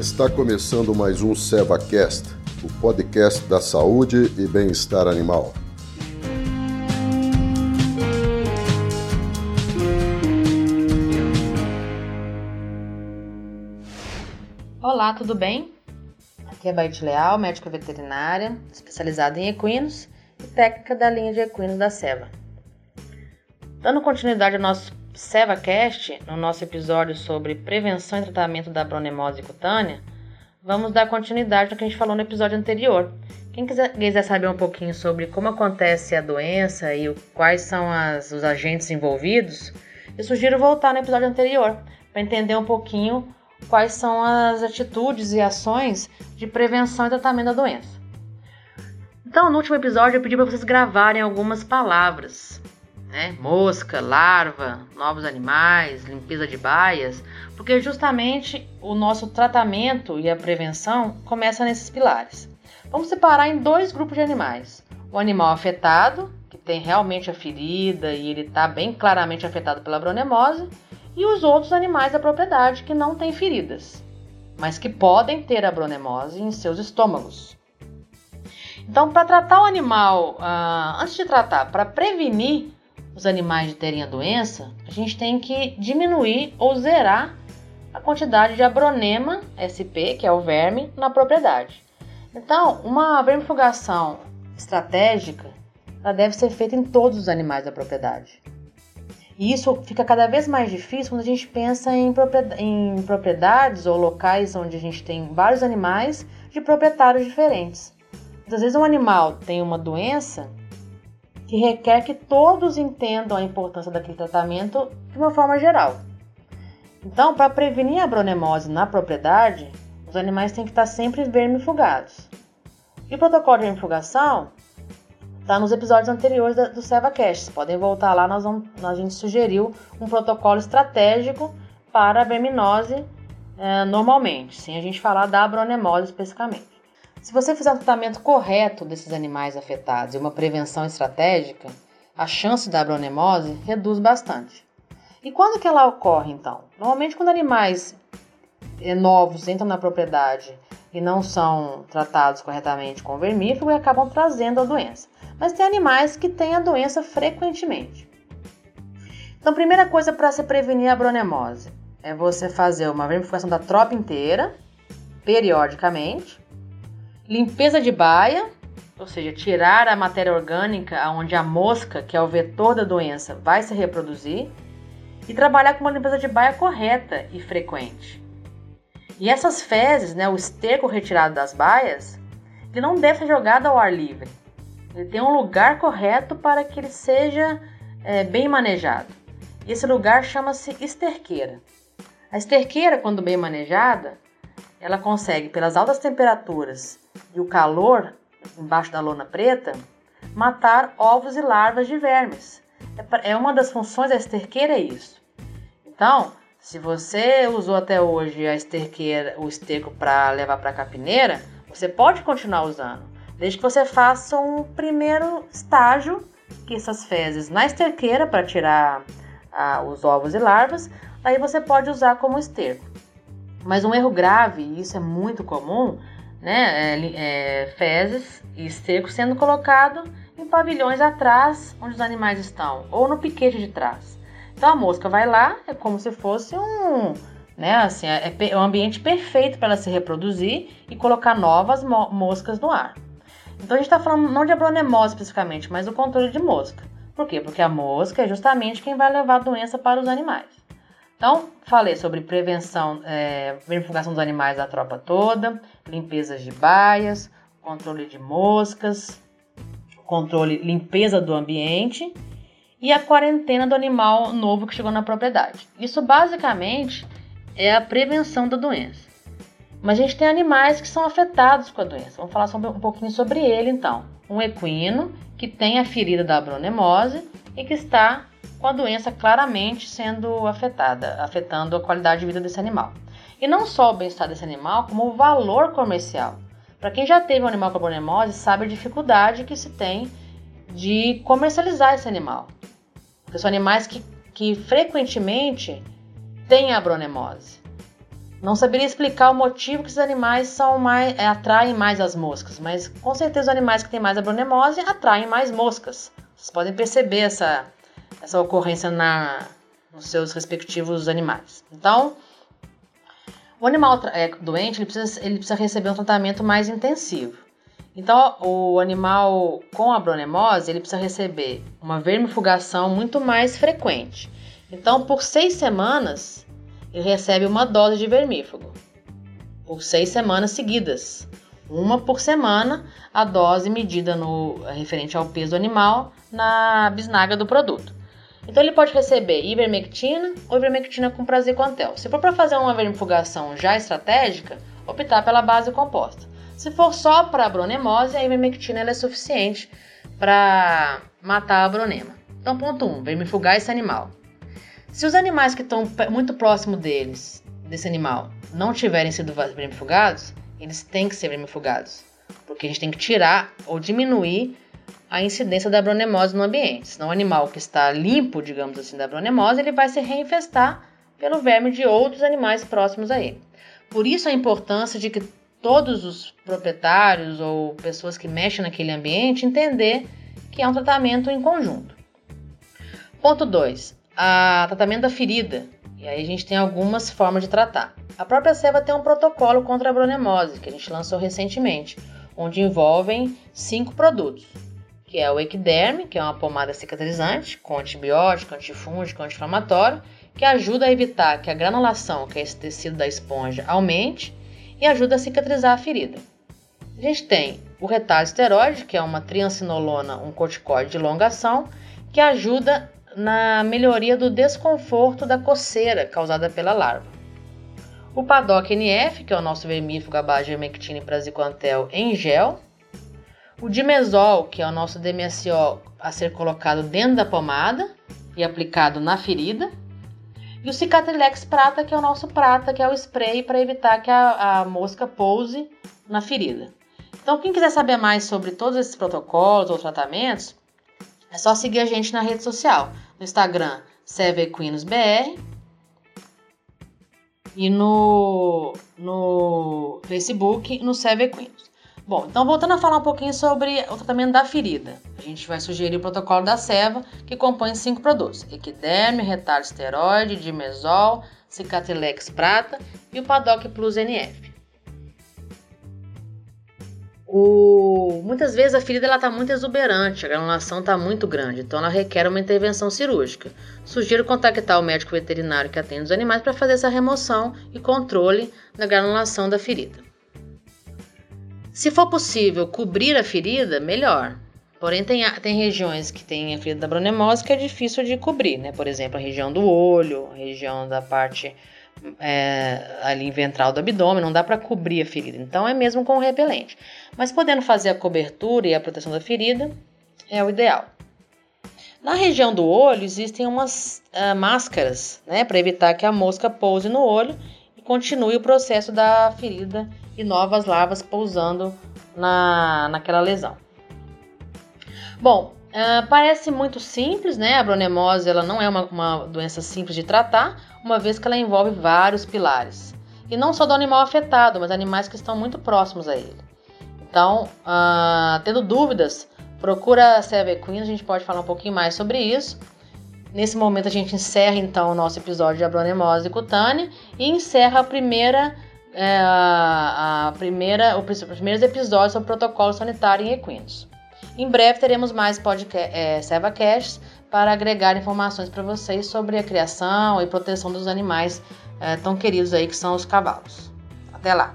Está começando mais um SevaCast, o podcast da saúde e bem-estar animal. Olá, tudo bem? Aqui é Baite Leal, médica veterinária, especializada em equinos e técnica da linha de equinos da Seva. Dando continuidade ao nosso SevaCast, no nosso episódio sobre prevenção e tratamento da bronemose cutânea, vamos dar continuidade ao que a gente falou no episódio anterior. Quem quiser, saber um pouquinho sobre como acontece a doença e quais são as, os agentes envolvidos, eu sugiro voltar no episódio anterior para entender um pouquinho quais são as atitudes e ações de prevenção e tratamento da doença. Então, no último episódio, eu pedi para vocês gravarem algumas palavras, né? Mosca, larva, novos animais, limpeza de baias, porque justamente o nosso tratamento e a prevenção começa nesses pilares. Vamos separar em dois grupos de animais: o animal afetado, que tem realmente a ferida e ele está bem claramente afetado pela bronemose, e os outros animais da propriedade que não têm feridas, mas que podem ter a bronemose em seus estômagos. Então, para tratar o animal, uh, antes de tratar, para prevenir os animais terem a doença, a gente tem que diminuir ou zerar a quantidade de abronema SP, que é o verme, na propriedade. Então, uma vermifugação estratégica ela deve ser feita em todos os animais da propriedade. E isso fica cada vez mais difícil quando a gente pensa em, propriedades ou locais onde a gente tem vários animais de proprietários diferentes. Às vezes um animal tem uma doença que requer que todos entendam a importância daquele tratamento de uma forma geral. Então, para prevenir a bronemose na propriedade, os animais têm que estar sempre vermifugados. E o protocolo de vermifugação Tá nos episódios anteriores do SevaCast. Podem voltar lá, nós vamos, a gente sugeriu um protocolo estratégico para a verminose é, normalmente, sem a gente falar da abronemose especificamente. Se você fizer um tratamento correto desses animais afetados e uma prevenção estratégica, a chance da abronemose reduz bastante. E quando que ela ocorre então? Normalmente quando animais é, novos entram na propriedade e não são tratados corretamente com vermífugo e acabam trazendo a doença mas tem animais que têm a doença frequentemente. Então, primeira coisa para se prevenir a bronemose é você fazer uma vermifugação da tropa inteira, periodicamente, limpeza de baia, ou seja, tirar a matéria orgânica onde a mosca, que é o vetor da doença, vai se reproduzir, e trabalhar com uma limpeza de baia correta e frequente. E essas fezes, né, o esterco retirado das baias, ele não deve ser jogado ao ar livre. Ele tem um lugar correto para que ele seja é, bem manejado. Esse lugar chama-se esterqueira. A esterqueira, quando bem manejada, ela consegue, pelas altas temperaturas e o calor embaixo da lona preta, matar ovos e larvas de vermes. É, é uma das funções da esterqueira é isso. Então, se você usou até hoje a esterqueira, o esterco para levar para a capineira, você pode continuar usando. Desde que você faça um primeiro estágio, que essas fezes na esterqueira para tirar ah, os ovos e larvas, aí você pode usar como esterco. Mas um erro grave, e isso é muito comum, né, é, é, fezes e esterco sendo colocado em pavilhões atrás, onde os animais estão, ou no piquete de trás. Então a mosca vai lá, é como se fosse um, né, assim, é, é um ambiente perfeito para ela se reproduzir e colocar novas mo moscas no ar. Então a gente está falando não de abronemose especificamente, mas do controle de mosca. Por quê? Porque a mosca é justamente quem vai levar a doença para os animais. Então, falei sobre prevenção, é, verificação dos animais da tropa toda, limpezas de baias, controle de moscas, controle, limpeza do ambiente e a quarentena do animal novo que chegou na propriedade. Isso basicamente é a prevenção da doença. Mas a gente tem animais que são afetados com a doença. Vamos falar um pouquinho sobre ele então. Um equino que tem a ferida da bronemose e que está com a doença claramente sendo afetada, afetando a qualidade de vida desse animal. E não só o bem-estar desse animal, como o valor comercial. Para quem já teve um animal com bronemose, sabe a dificuldade que se tem de comercializar esse animal. Porque são animais que, que frequentemente têm a bronemose. Não saberia explicar o motivo que esses animais são mais, é, atraem mais as moscas, mas com certeza os animais que têm mais abronemose atraem mais moscas. Vocês podem perceber essa, essa ocorrência na, nos seus respectivos animais. Então, o animal é, doente ele precisa, ele precisa receber um tratamento mais intensivo. Então, o animal com abronemose ele precisa receber uma vermifugação muito mais frequente. Então, por seis semanas, ele recebe uma dose de vermífugo. Por seis semanas seguidas. Uma por semana, a dose medida no referente ao peso animal na bisnaga do produto. Então ele pode receber ivermectina ou ivermectina com praziquantel. Se for para fazer uma vermifugação já estratégica, optar pela base composta. Se for só para abronemose, a ivermectina é suficiente para matar a abronema. Então, ponto 1, um, vermifugar esse animal. Se os animais que estão muito próximo deles, desse animal, não tiverem sido vermifugados, eles têm que ser vermifugados. Porque a gente tem que tirar ou diminuir a incidência da bronemose no ambiente. Senão o animal que está limpo, digamos assim, da bronemose, ele vai se reinfestar pelo verme de outros animais próximos a ele. Por isso a importância de que todos os proprietários ou pessoas que mexem naquele ambiente entender que é um tratamento em conjunto. Ponto 2. Tratamento da ferida. E aí a gente tem algumas formas de tratar. A própria Seva tem um protocolo contra a bronemose, que a gente lançou recentemente, onde envolvem cinco produtos que é o Equiderme, que é uma pomada cicatrizante com antibiótico, antifúngico, anti-inflamatório, que ajuda a evitar que a granulação, que é esse tecido da esponja, aumente e ajuda a cicatrizar a ferida. A gente tem o retalho esteroide, que é uma triancinolona, um corticoide de longa ação, que ajuda na melhoria do desconforto da coceira causada pela larva. O Padoc NF, que é o nosso vermífugo à base de praziquantel em gel, o dimesol, que é o nosso DMSO a ser colocado dentro da pomada e aplicado na ferida. E o Cicatrilex prata, que é o nosso prata, que é o spray para evitar que a, a mosca pouse na ferida. Então, quem quiser saber mais sobre todos esses protocolos ou tratamentos, é só seguir a gente na rede social. No Instagram, CeveQuinosBR e no, no Facebook, no CeveQuinos. Bom, então voltando a falar um pouquinho sobre o tratamento da ferida. A gente vai sugerir o protocolo da Seva, que compõe cinco produtos: equiderme, retalho esteroide, dimesol, cicatrilex prata e o Padoc Plus NF. O... Muitas vezes a ferida está muito exuberante, a granulação está muito grande, então ela requer uma intervenção cirúrgica. Sugiro contactar o médico veterinário que atende os animais para fazer essa remoção e controle da granulação da ferida. Se for possível cobrir a ferida, melhor. Porém, tem, tem regiões que tem a ferida da bronemose que é difícil de cobrir, né? Por exemplo, a região do olho, a região da parte é, ali ventral do abdômen, não dá para cobrir a ferida. Então, é mesmo com o repelente. Mas podendo fazer a cobertura e a proteção da ferida, é o ideal. Na região do olho, existem umas uh, máscaras, né? Para evitar que a mosca pouse no olho e continue o processo da ferida e novas larvas pousando na, naquela lesão. Bom, uh, parece muito simples, né? A bronemose ela não é uma, uma doença simples de tratar, uma vez que ela envolve vários pilares. E não só do animal afetado, mas animais que estão muito próximos a ele. Então, uh, tendo dúvidas, procura a Seva Equine, a gente pode falar um pouquinho mais sobre isso. Nesse momento a gente encerra então o nosso episódio de abronemose cutânea e encerra a primeira a, a primeira, os primeiros episódios sobre protocolo sanitário em equinos. Em breve teremos mais podcast, é, ServaCasts para agregar informações para vocês sobre a criação e proteção dos animais é, tão queridos aí que são os cavalos. Até lá!